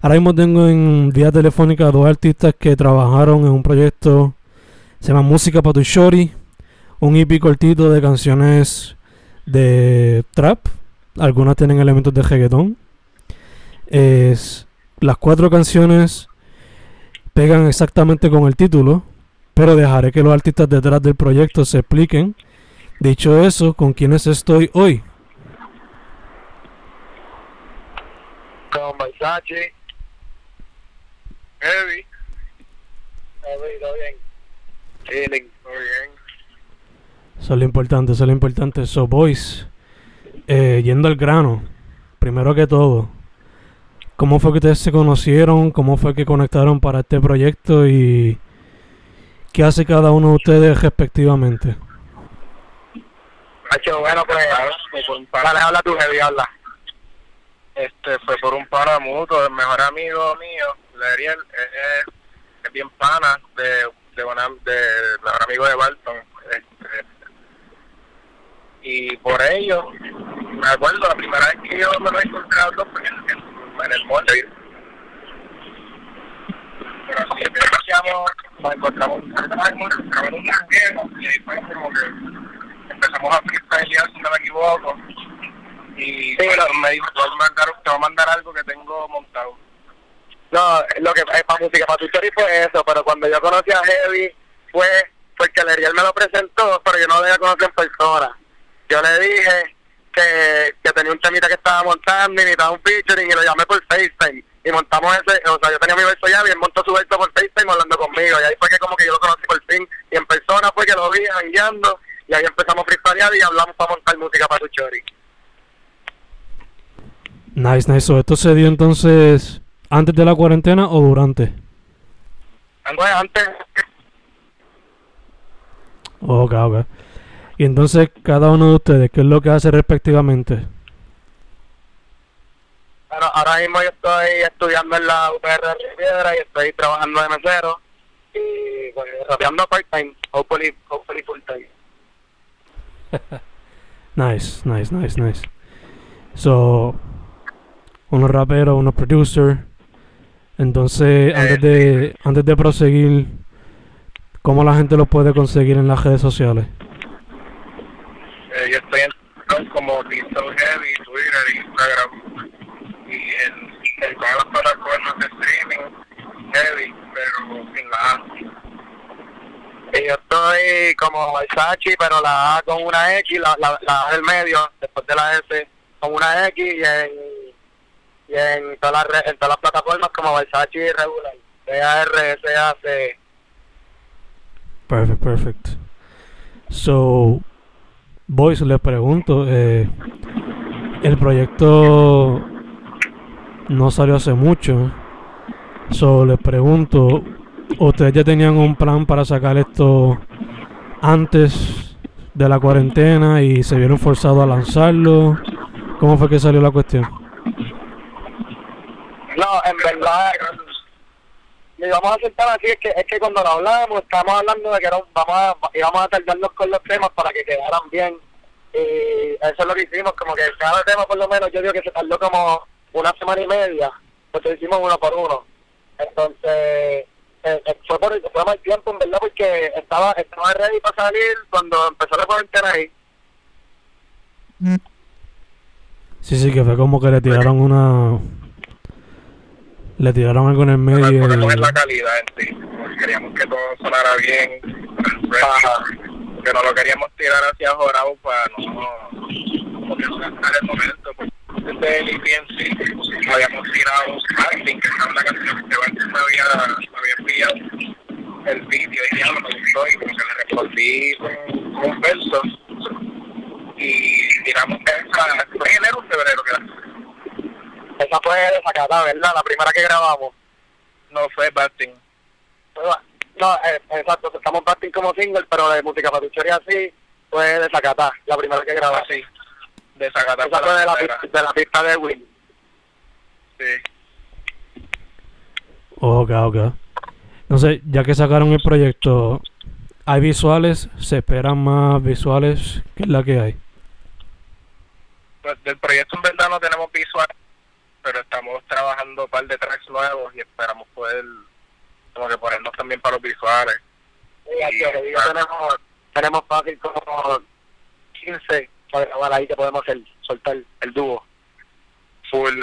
Ahora mismo tengo en vía telefónica dos artistas que trabajaron en un proyecto se llama Música para tu Shorty, un EP cortito de canciones de trap. Algunas tienen elementos de reggaetón. Las cuatro canciones pegan exactamente con el título, pero dejaré que los artistas detrás del proyecto se expliquen. Dicho eso, ¿con quiénes estoy hoy? Heavy, Heavy, todo bien. Chilling, todo bien. Eso es lo importante, eso es lo importante. So, boys, eh, yendo al grano, primero que todo, ¿cómo fue que ustedes se conocieron? ¿Cómo fue que conectaron para este proyecto? ¿Y qué hace cada uno de ustedes respectivamente? Hacho, bueno, pues, dale, habla tu Heavy, habla. Este, fue por un mutuo, el mejor amigo mío, Leriel, es, es bien pana de, de, una, de mejor amigo de Barton. Este, y por ello, me acuerdo la primera vez que yo me lo encontré a dos fue en, el monte. Pero empezamos, nos encontramos, nos encontramos en un y ahí fue como que empezamos a freestylear, si no me equivoco. Y bueno, me dijo, te voy, a mandar, te voy a mandar algo que tengo montado. No, lo que es para música, para tu story fue eso, pero cuando yo conocí a Heavy fue porque Leriel me lo presentó, pero yo no lo había conocido en persona. Yo le dije que, que tenía un temita que estaba montando y necesitaba un featuring y lo llamé por FaceTime. Y montamos ese, o sea, yo tenía mi verso ya y él montó su verso por FaceTime hablando conmigo. Y ahí fue que como que yo lo conocí por fin. Y en persona fue que lo vi jangueando y ahí empezamos a freestylear y hablamos para montar música para tu chori. Nice, nice. So, ¿Esto se dio entonces antes de la cuarentena o durante? Antes, Ok, ok. Y entonces, cada uno de ustedes, ¿qué es lo que hace respectivamente? bueno, ahora mismo yo estoy estudiando en la UPR de Piedra y estoy trabajando de mesero y pues, rapeando part-time, hopefully, hopefully full-time. Nice, nice, nice, nice. So, unos raperos, unos producers. Entonces, antes de, antes de proseguir, ¿cómo la gente los puede conseguir en las redes sociales? Eh, yo estoy en como Cristo Heavy, Twitter, Instagram y en, en todas las plataformas de streaming Heavy, pero sin la A. Y yo estoy como Versace, pero la A con una X, la, la, la A del medio, después de la S con una X y en, y en, todas, las, en todas las plataformas como Versace regular, B-A-R-S-A-C. Perfect, perfect. So, boys, les pregunto, eh, el proyecto no salió hace mucho. So, les pregunto, ¿ustedes ya tenían un plan para sacar esto antes de la cuarentena y se vieron forzados a lanzarlo? ¿Cómo fue que salió la cuestión? No, en verdad, y vamos a sentar así, es que, es que cuando lo hablamos, estábamos hablando de que vamos íbamos a tardarnos con los temas para que quedaran bien. Y eso es lo que hicimos, como que cada tema por lo menos yo digo que se tardó como una semana y media, lo hicimos uno por uno. Entonces, eh, eh, fue por fue mal tiempo en verdad porque estaba estaba ready para salir cuando empezó la cuarentena ahí. Sí, sí, que fue como que le tiraron una. Le tiraron algo en el medio. y- en la calidad en sí. porque Queríamos que todo sonara bien, Ajá. que no lo queríamos tirar hacia Jorado para no, porque no gastar el momento. Pues, desde el EP en habíamos tirado Acting, que es una canción que antes me había, me había enviado el vídeo y ya me gustó y como que le respondí con, con un verso y tiramos esa, fue en enero o febrero que era. Esa desacata, ¿verdad? La primera que grabamos. No fue Basting. No, eh, exacto, estamos batting como single, pero de música para tu historia así fue de Zacatá, la primera que grabamos. así, de Zacatá Esa fue de la, pista, de la pista de Will. Sí. Ok, ok. Entonces, ya que sacaron el proyecto, ¿hay visuales? ¿Se esperan más visuales? ¿Qué es la que hay? Pues del proyecto en verdad no tenemos visual, pero estamos trabajando un par de tracks nuevos y esperamos poder como que ponernos también para los visuales. Y aquí, que digo, tenemos, tenemos fácil como 15 para grabar ahí que podemos hacer, soltar el dúo. Full,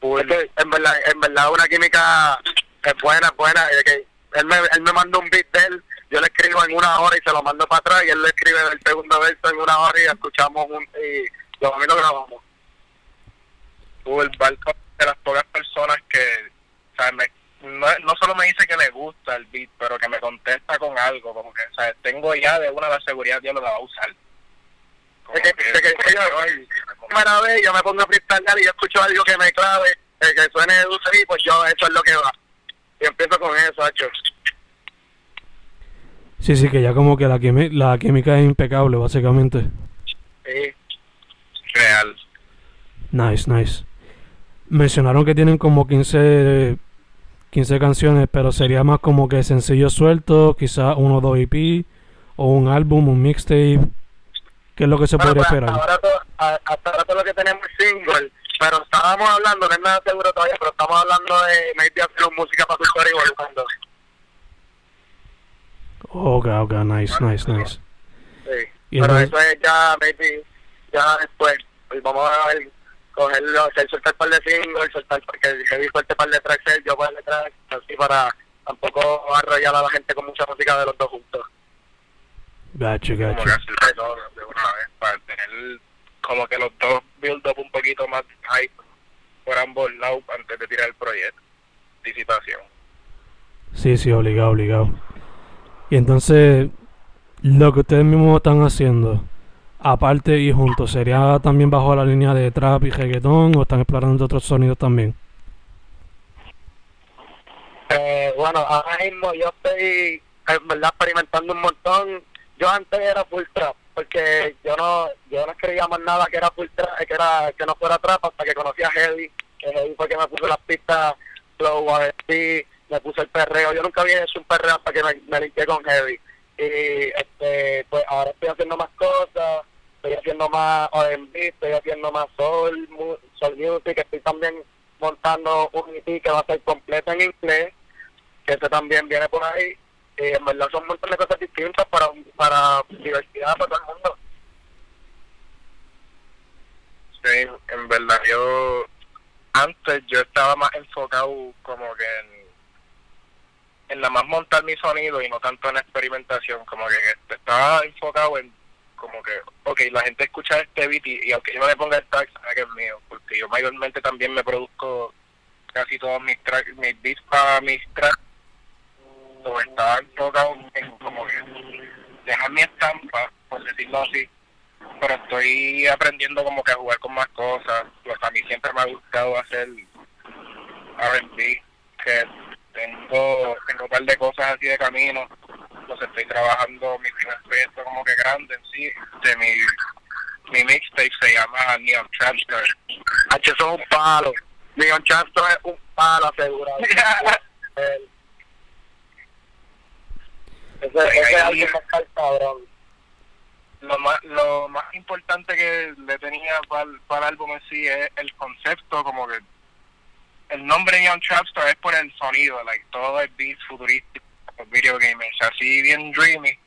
full. Es que en verdad, en verdad una química es buena, buena. Es que él me, él me manda un beat de él, yo le escribo en una hora y se lo mando para atrás y él le escribe el segundo verso en una hora y escuchamos un, y lo, a mí lo grabamos. Full Balcón de las pocas personas que, o sea, me- no, no solo me dice que le gusta el beat, pero que me contesta con algo, como que, o sea, tengo ya de una la seguridad que yo lo la va a usar. Es que, que- es que- es que yo, primera vez yo me pongo a freestylear y yo escucho algo que me clave, eh, que suene de dulce y pues yo eso es lo que va. Y empiezo con eso, hecho. Sí, sí, que ya como que la, quimi- la química es impecable, básicamente. Sí. real. Nice, nice. Mencionaron que tienen como 15, 15 canciones, pero sería más como que sencillo suelto, quizás uno o dos EP, o un álbum, un mixtape. ¿Qué es lo que se Bueno, podría pues, esperar? hasta, ahora todo, hasta ahora todo lo que tenemos es single, pero estábamos hablando, no es nada seguro todavía, pero estamos hablando de maybe hacer música para tu historia y volviendo. Ok, ok, nice, nice, nice. Sí. Y Pero entonces- eso es ya, maybe, ya después. Pues vamos a ver, cogerlo, hacer soltar par de singles, soltar, porque heavy suelte par de tracks, él, yo par de tracks, así para tampoco arrollar a la gente con mucha música de los dos juntos. Gacho, como que gacho. hacer todo de una vez para tener como que los dos build up un poquito más hype por ambos lados antes de tirar el proyecto anticipación Sí, sí, obligado, obligado. Y entonces, lo que ustedes mismos están haciendo, aparte y juntos, ¿sería también bajo la línea de trap y reggaetón o están explorando otros sonidos también? Eh, bueno, ahora mismo yo estoy, en verdad, experimentando un montón. Yo antes era full trap, porque yo no yo no escribía más nada que era full trap, que era que no fuera trap hasta que conocí a Heavy, que Heavy fue que me puso las pistas flow, R&B, me puso el perreo. Yo nunca había hecho un perreo hasta que me, me limpié con Heavy. Y este pues ahora estoy haciendo más cosas, estoy haciendo más R&B, estoy haciendo más soul, soul music, estoy también montando un EP que va a ser completo en inglés, que ese también viene por ahí. Y en verdad son un montón de cosas distintas para, para diversidad para todo el mundo. sí en verdad yo antes yo estaba más enfocado como que en en la más montar mi sonido y no tanto en experimentación como que estaba enfocado en como que ok la gente escucha este beat y, aunque yo no le ponga el tag sabe que es mío porque yo mayormente también me produzco casi todos mis tracks mis beats para mis tracks o estaba enfocado en como que dejar mi estampa, por decirlo así, pero estoy aprendiendo como que a jugar con más cosas. Pues a mí siempre me ha gustado hacer R&B, que tengo, tengo un par de cosas así de camino, estoy trabajando, mi primer proyecto como que grande en sí, de mi, mi mixtape se llama Neon Transfer. H, eso es un palo. Leon Chastro es un palo asegurado. Ese, ese está el cabrón. Lo más, lo más importante que le tenía para el, para el álbum en sí es el concepto, como que el nombre Young Trapstar es por el sonido, like todo es beat futurístico, video gamers, así bien dreamy.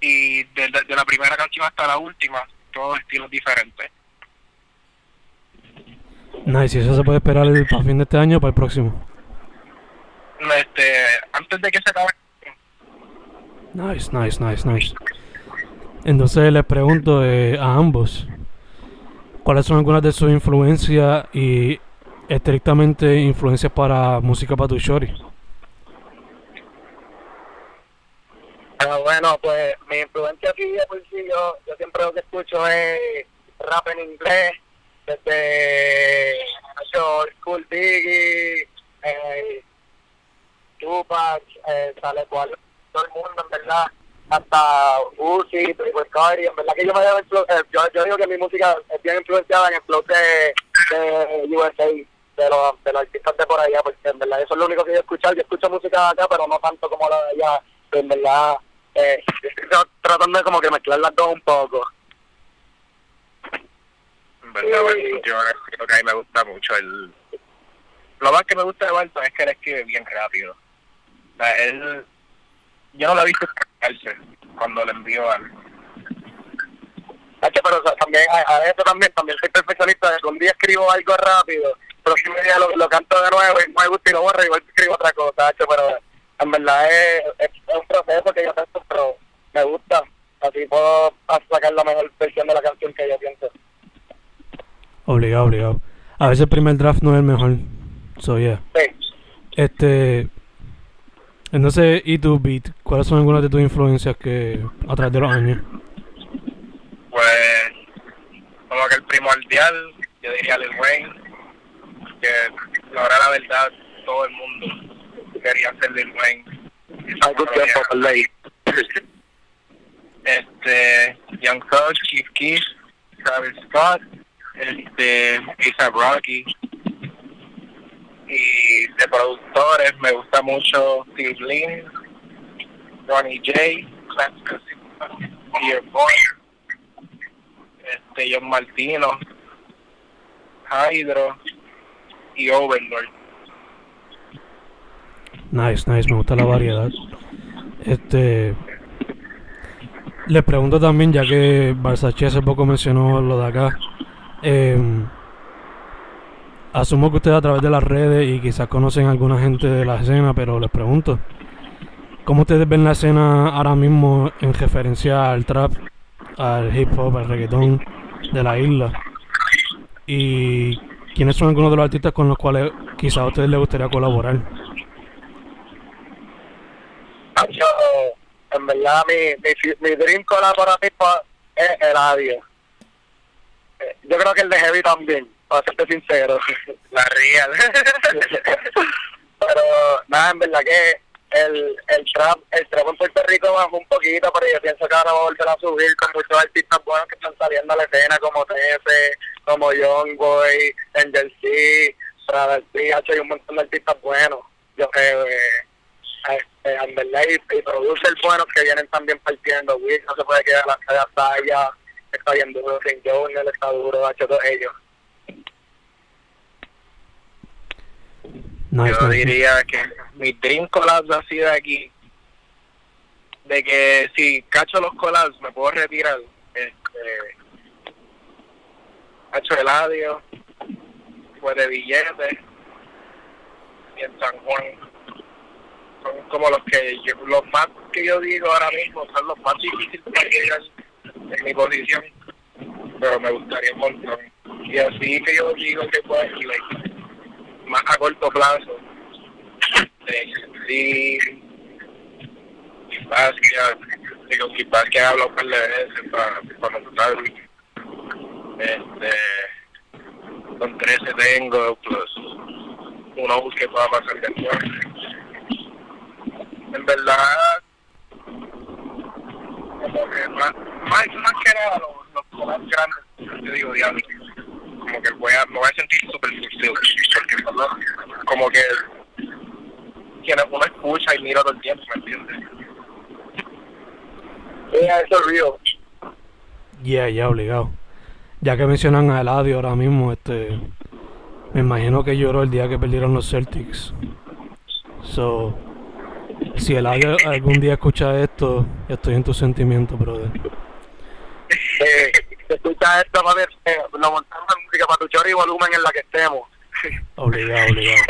Y de, de, de la primera canción hasta la última, todos estilos diferentes. Nice, y eso se puede esperar para fin de este año o para el próximo. Este, antes de que se acabe, Nice, nice, nice, nice. Entonces les pregunto eh, a ambos, ¿cuáles son algunas de sus influencias y estrictamente influencias para música para tu shorty? Ah, bueno, pues mi influencia aquí de por sí, yo, yo siempre lo que escucho es rap en inglés, desde Old School Diggy, eh, Tupac, eh, sale cual, todo el mundo, en verdad, hasta Uzi, Triple Cardi, en verdad que yo me debo eh, yo, yo digo que mi música es bien influenciada en el flow de, de USA, de los, de los artistas de por allá, porque en verdad eso es lo único que yo escucho, yo escucho música de acá, pero no tanto como la de allá, en verdad eh, yo estoy tra- tratando de como que mezclar las dos un poco. En verdad, yo creo que a mí me gusta mucho el... Lo más que me gusta de Barton es que él escribe bien rápido. O sea, él... Yo no lo he visto escribirse cuando le envió al... Pero o sea, también, a, a eso también, también soy perfeccionista, de que un día escribo algo rápido, pero si me día lo, lo canto de nuevo y me gusta y lo borro, igual escribo otra cosa, pero en verdad es, un proceso que yo tengo, pero me gusta, así puedo sacar la mejor versión de la canción que yo pienso. Obligado, obligado. A veces el primer draft no es el mejor. So yeah. Sí. Este. Entonces, ¿y tu beat? ¿Cuáles son algunas de tus influencias que a través de los años? Pues... Como que el primordial, yo diría Lil Wayne, que ahora la verdad todo el mundo quería ser Lil Wayne. Algún tiempo, ley. este Young Thug, Chief Keef, Travis Scott, este A$AP Rocky y de productores me gusta mucho Steve Lin, Ronnie J, Clarence Dear Boy, este John Martino, Hydro y Overlord. Nice, nice, me gusta la variedad. Este. Les pregunto también, ya que Versace hace poco mencionó lo de acá. Em, asumo que ustedes a través de las redes y quizás conocen a alguna gente de la escena, pero les pregunto. ¿Cómo ustedes ven la escena ahora mismo en referencia al trap, al hip hop, al reggaetón de la isla? ¿Y quiénes son algunos de los artistas con los cuales quizás a ustedes les gustaría colaborar? Hacho, en verdad mi, mi, dream mismo es Eladio. Eh, Yo creo que el de Heavy también, para serte sincero. La real. pero nada, en verdad que el, el trap el trap en Puerto Rico bajó un poquito, pero yo pienso que ahora va a volver a subir con muchos artistas buenos que están saliendo a la escena, como TF, como Young Boy, Angel C, Travis hay un montón de artistas buenos. Yo creo que eh, eh, en verdad y, y producers buenos que vienen también partiendo. Wiz no se puede quedar a la talla, está bien duro, King Jones está duro, Hacho, todos ellos. Nice, Yo nice. diría que mi dream collabs así de aquí, de que si cacho los collabs me puedo retirar. Este, cacho Eladio, pues de billetes, y en San Juan. Son como los que yo- los más que yo digo ahora mismo son los más difíciles para llegar en mi posición, pero me gustaría un montón. Y así que yo digo que pues like, más a corto plazo de sí Kipaskia digo Kipaskia habla un par de veces para para notar este con 13 tengo plus uno que pueda pasar después en verdad como que más, más, más que nada los, los collabs grandes yo digo diablo como que voy a, me voy a sentir súper fulfilled porque como que quienes uno escucha y mira todo el tiempo, ¿me entiendes? Yeah, eso es real. Yeah, ya, obligado. Ya que mencionan a Eladio ahora mismo, este. Me imagino que lloró el día que perdieron los Celtics. So. Si Eladio algún día escucha esto, estoy en tus sentimientos, brother. Eh, si escuchas esto, papi, eh, lo montamos en música para tu chori y volumen en la que estemos. Obligado, obligado.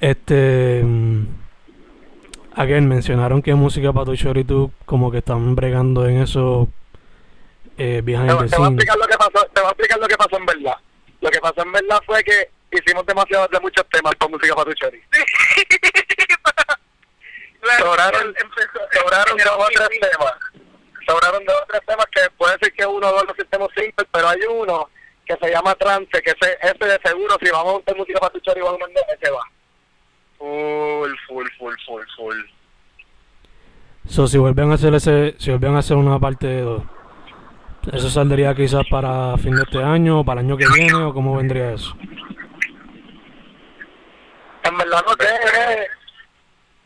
Este. mm, Again, mencionaron que música para tu short y tú como que están bregando en eso eh, Te, behind voy- the te voy a explicar lo que pasó, te voy a explicar lo que pasó en verdad. Lo que pasó en verdad fue que hicimos demasiados de muchos temas para música para tu chori. sobraron, sobraron dos o tres temas. Sobraron dos o tres temas que puede ser que uno o dos los estemos simples, pero hay uno que se llama trance, que ese, ese de seguro, si vamos a hacer música para tu chori, vamos a ese va. Full, full, full, full, full. So, si vuelven a hacer ese, si vuelven a hacer una parte de dos, ¿eso saldría quizás para fin de este año o para el año que viene o cómo vendría eso? En verdad no sé, eh,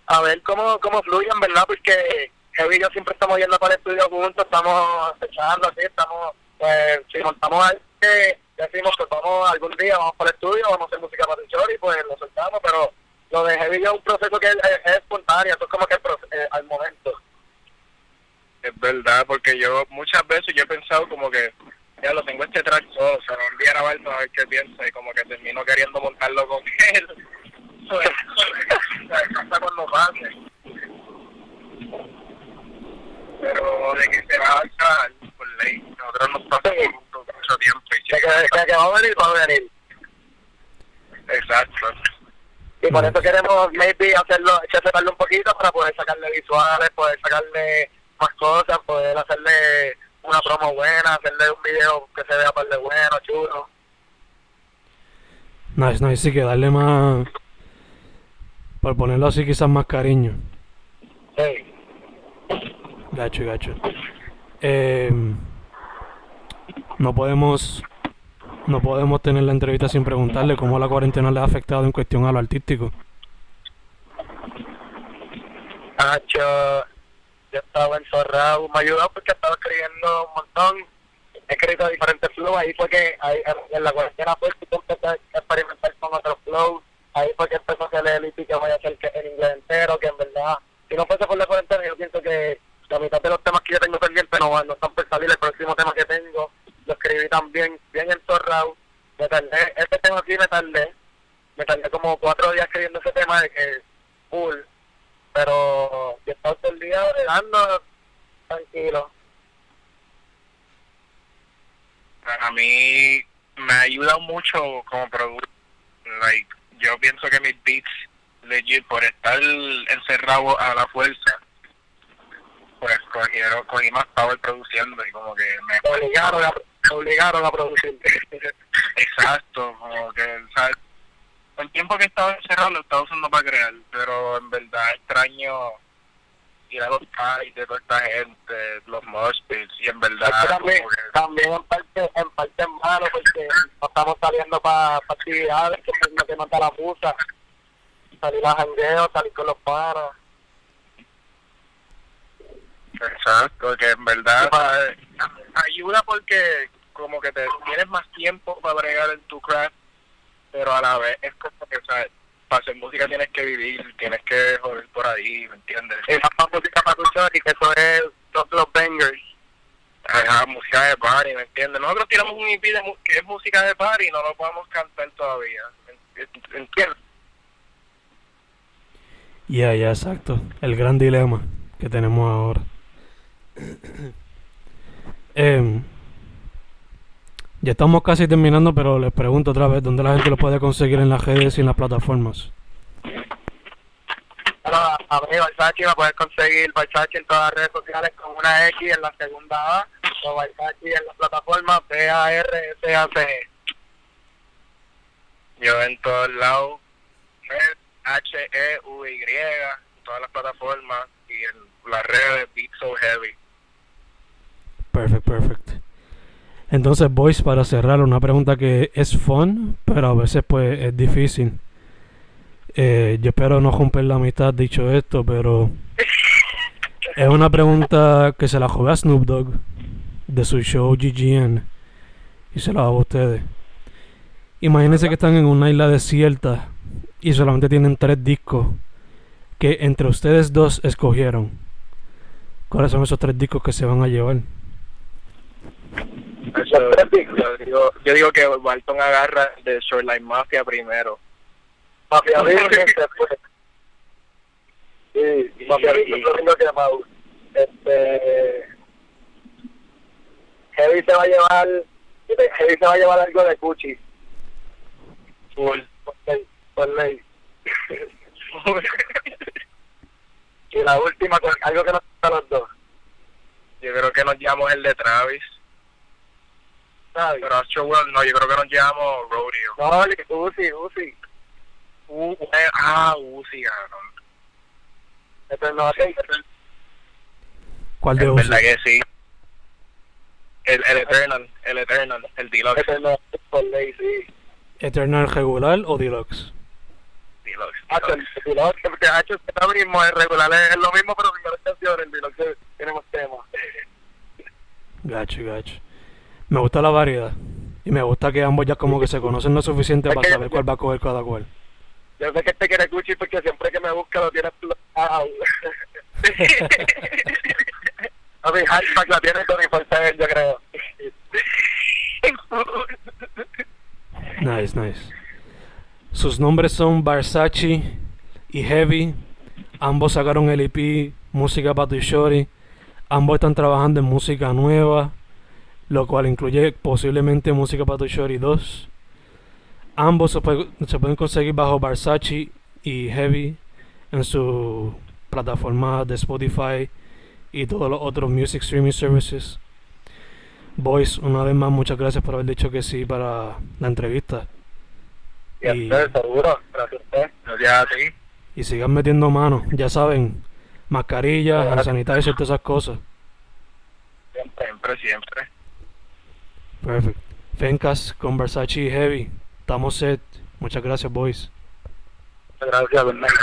a ver cómo, cómo fluye, en verdad, porque Heavy y yo siempre estamos yendo para el estudio juntos, estamos echando así, estamos, pues, si montamos algo que decimos que vamos algún día, vamos para el estudio, vamos a hacer música para el chori, pues lo soltamos, pero lo de Heavy y es un proceso que es, es- es espontáneo, eso es como que eh, al momento. Es verdad, porque yo muchas veces yo he pensado como que ya lo tengo este track solo, se lo envié a grabarlo a ver qué piensa y como que termino queriendo montarlo con él. Pues, pasa cuando pase. Pero de que se va a alzar, por ley. Nosotros nos pasamos juntos mucho tiempo y De que, de que va a venir, va a venir. Exacto. Y por eso queremos, maybe, hacerlo, separarlo un poquito para poder sacarle visuales, poder sacarle más cosas, poder hacerle una promo buena, hacerle un video que se vea par de bueno, chulo. Nice, nice, sí que darle más, por ponerlo así quizás más cariño. Sí. Gacho, gacho. Eh, no podemos no podemos tener la entrevista sin preguntarle cómo la cuarentena le ha afectado en cuestión a lo artístico. Hacho, yo estaba encerrado, me ayudó porque estaba escribiendo un montón, he escrito diferentes flows, ahí fue que ahí, en la cuarentena fue que empecé a experimentar con otros flows, ahí fue que empezó a hacer el EP que voy a hacer en inglés entero, que en verdad, si no fuese por la cuarentena, yo pienso que la mitad de los temas que yo tengo pendientes no, no están por salir, el próximo tema que tengo, lo escribí también, bien encerrado, me tardé, este tema aquí me tardé, me tardé como cuatro días escribiendo ese tema de que full, pero yo he estado todo el día bregando tranquilo. Para mí me ha ayudado mucho como productor. Like, yo pienso que mis beats, legit, por estar encerrado a la fuerza, cogí más power produciendo y como que me obligaron a, obligaron a producir. Exacto, como que, ¿sabes? El tiempo que estaba encerrado lo estaba usando para crear, pero en verdad extraño ir a los parties de toda esta gente, los mosh pits, y en verdad también, que- también en parte, en parte es malo porque no estamos saliendo para actividades que que nos da la musa. Salir a jangueo, salir con los paros. Exacto, que en verdad eh, ayuda porque como que te tienes más tiempo para bregar en tu craft, pero a la vez es como que, ¿sabes? Para hacer música tienes que vivir, tienes que joder por ahí, ¿me entiendes? Esa es música para tu y que eso es todos los bangers. Ajá, música de party, ¿me entiendes? Nosotros tiramos un EP de mu- que es música de party y no lo podemos cantar todavía, ¿me ¿entiendes? Ya, ya, exacto. El gran dilema que tenemos ahora. Em, ya estamos casi terminando, pero les pregunto otra vez, ¿dónde la gente lo puede conseguir en las redes y en las plataformas? Bueno, a mí Versace me puedes conseguir Versace en todas las redes sociales con una X en la segunda A o Versace en la plataforma B-A-R-S-A-C. Yo en todos lados, H-E-V-Y, en todas las plataformas y en las redes Beat So Heavy. Perfect, perfect. Entonces, boys, para cerrar, una pregunta que es fun, pero a veces pues es difícil. Eh, yo espero no romper la amistad dicho esto, pero Es una pregunta que se la jode a Snoop Dogg de su show GGN y se la hago a ustedes. Imagínense que están en una isla desierta y solamente tienen tres discos que entre ustedes dos escogieron. ¿Cuáles son esos tres discos que se van a llevar? Eso, yo, digo, yo digo que Walton agarra de Shoreline Mafia primero. Mafia Virgen después. Sí, Y- Mafia Virgen es lo que llamado. Este. Heavy se va a llevar. Heavy se va a llevar algo de Gucci. Full. Por ley. Por ley. Y la última, algo que nos gusta a los dos. yo creo que nos llevamos el de Travis. ¿Sabes? Pero Astro World no, yo creo que nos llevamos Rodeo. No, Uzi, Uzi. Uh, eh, ah, Uzi, cabrón. Este no hace. ¿Cuál de Uzi? verdad que sí. El, el Eternal, el Eternal, el Deluxe. Hace por ley, sí. ¿Eternal regular o deluxe? Deluxe. El Deluxe. Deluxe, es lo mismo, el regular es, es lo mismo, pero sin las canciones, el Deluxe tenemos temas. Gacho, gacho. Me gusta la variedad. Y me gusta que ambos ya como que se conocen lo suficiente para saber cuál va a coger cada cual. Yo sé que este quiere Gucci porque siempre que me busca lo tiene explotado. A mi hashtag la tiene Tony Forte, yo creo. Nice, nice. Sus nombres son Versace y Heavy. Ambos sacaron el EP Música para tu Shorty. Ambos están trabajando en música nueva, lo cual incluye posiblemente Música para tu Shorty 2. Ambos se, puede- se pueden conseguir bajo Versace y Heavy en su plataforma de Spotify y todos los otros music streaming services. Boys, una vez más, muchas gracias por haber dicho que sí para la entrevista. Y a Y- seguro, gracias a usted. Gracias a ti. Y sigan metiendo mano, ya saben, mascarillas, hand sanitizer, todas esas cosas. Siempre, siempre. Perfect. Fencas con Versace y Heavy. Estamos set. Muchas gracias, boys. Gracias, Bernardo.